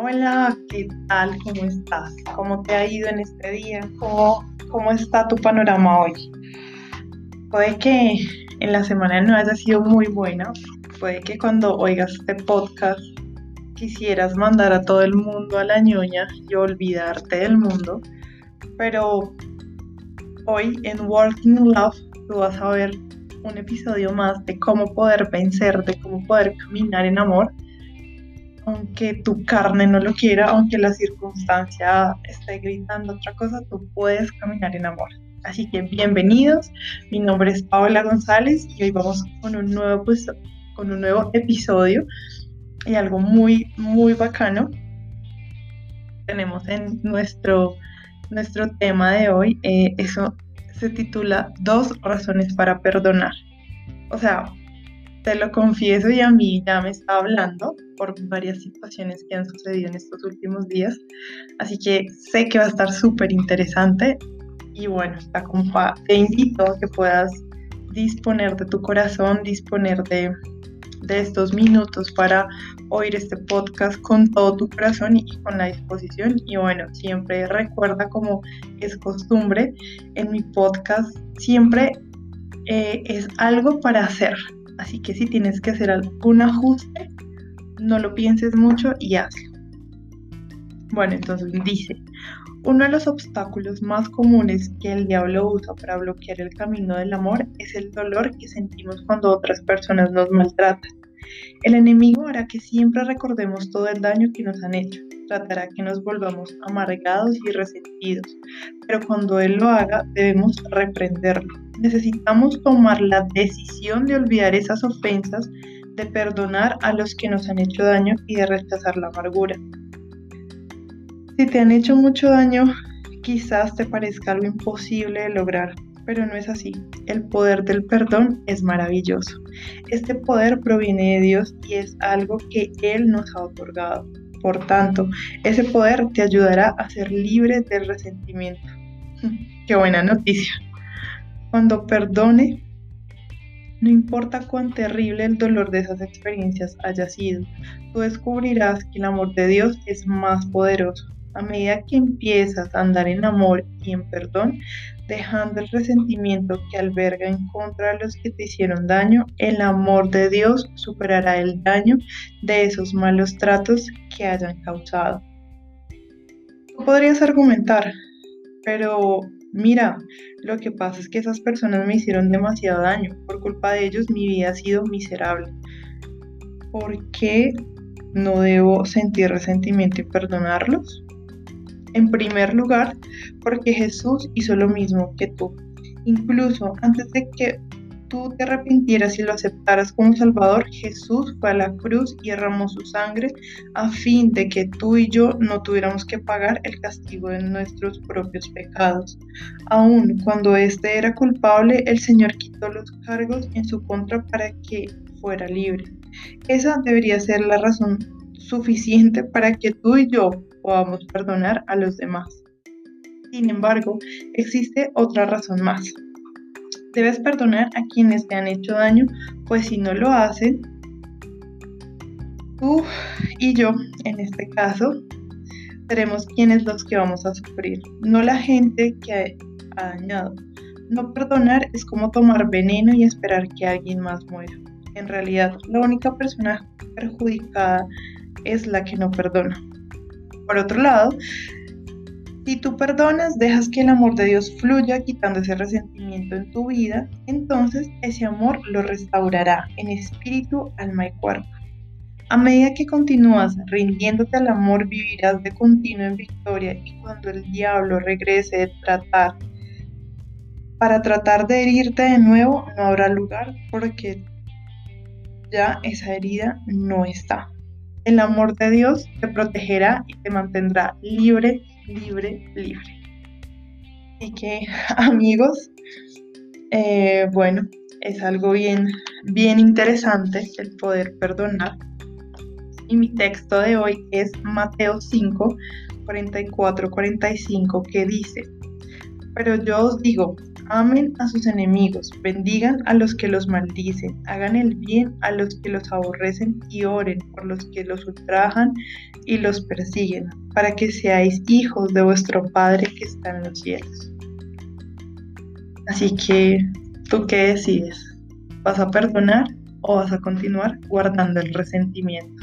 Hola, ¿qué tal? ¿Cómo estás? ¿Cómo te ha ido en este día? ¿Cómo, cómo está tu panorama hoy? Puede que en la semana no haya sido muy buena. Puede que cuando oigas este podcast quisieras mandar a todo el mundo a la ñoña y olvidarte del mundo. Pero hoy en Working Love tú vas a ver un episodio más de cómo poder vencer, de cómo poder caminar en amor aunque tu carne no lo quiera, aunque la circunstancia esté gritando otra cosa, tú puedes caminar en amor. Así que bienvenidos, mi nombre es Paola González y hoy vamos con un nuevo, pues, con un nuevo episodio y algo muy, muy bacano. Tenemos en nuestro, nuestro tema de hoy, eh, eso se titula Dos razones para perdonar. O sea, te lo confieso y a mí ya me está hablando por varias situaciones que han sucedido en estos últimos días. Así que sé que va a estar súper interesante y bueno, te invito a que puedas disponer de tu corazón, disponer de, de estos minutos para oír este podcast con todo tu corazón y con la disposición. Y bueno, siempre recuerda como es costumbre en mi podcast, siempre eh, es algo para hacer. Así que si tienes que hacer algún ajuste, no lo pienses mucho y hazlo. Bueno, entonces dice, uno de los obstáculos más comunes que el diablo usa para bloquear el camino del amor es el dolor que sentimos cuando otras personas nos maltratan. El enemigo hará que siempre recordemos todo el daño que nos han hecho, tratará que nos volvamos amargados y resentidos, pero cuando él lo haga debemos reprenderlo. Necesitamos tomar la decisión de olvidar esas ofensas de perdonar a los que nos han hecho daño y de rechazar la amargura. Si te han hecho mucho daño, quizás te parezca algo imposible de lograr, pero no es así. El poder del perdón es maravilloso. Este poder proviene de Dios y es algo que Él nos ha otorgado. Por tanto, ese poder te ayudará a ser libre del resentimiento. Qué buena noticia. Cuando perdone, no importa cuán terrible el dolor de esas experiencias haya sido, tú descubrirás que el amor de Dios es más poderoso. A medida que empiezas a andar en amor y en perdón, dejando el resentimiento que alberga en contra de los que te hicieron daño, el amor de Dios superará el daño de esos malos tratos que hayan causado. Tú podrías argumentar, pero mira, lo que pasa es que esas personas me hicieron demasiado daño. Por culpa de ellos mi vida ha sido miserable. ¿Por qué no debo sentir resentimiento y perdonarlos? En primer lugar, porque Jesús hizo lo mismo que tú. Incluso antes de que tú te arrepintieras y lo aceptaras como Salvador, Jesús fue a la cruz y derramó su sangre a fin de que tú y yo no tuviéramos que pagar el castigo de nuestros propios pecados. Aun cuando éste era culpable, el Señor quitó los cargos en su contra para que fuera libre. Esa debería ser la razón suficiente para que tú y yo podamos perdonar a los demás. Sin embargo, existe otra razón más. Debes perdonar a quienes te han hecho daño, pues si no lo hacen, tú y yo, en este caso, seremos quienes los que vamos a sufrir, no la gente que ha dañado. No perdonar es como tomar veneno y esperar que alguien más muera. En realidad, la única persona perjudicada es la que no perdona. Por otro lado, si tú perdonas, dejas que el amor de Dios fluya quitando ese resentimiento en tu vida, entonces ese amor lo restaurará en espíritu, alma y cuerpo. A medida que continúas rindiéndote al amor, vivirás de continuo en victoria y cuando el diablo regrese tratar para tratar de herirte de nuevo, no habrá lugar porque ya esa herida no está. El amor de Dios te protegerá y te mantendrá libre libre, libre. Así que amigos, eh, bueno, es algo bien, bien interesante el poder perdonar. Y mi texto de hoy es Mateo 5, 44, 45, que dice, pero yo os digo, Amen a sus enemigos, bendigan a los que los maldicen, hagan el bien a los que los aborrecen y oren por los que los ultrajan y los persiguen, para que seáis hijos de vuestro Padre que está en los cielos. Así que, ¿tú qué decides? ¿Vas a perdonar o vas a continuar guardando el resentimiento?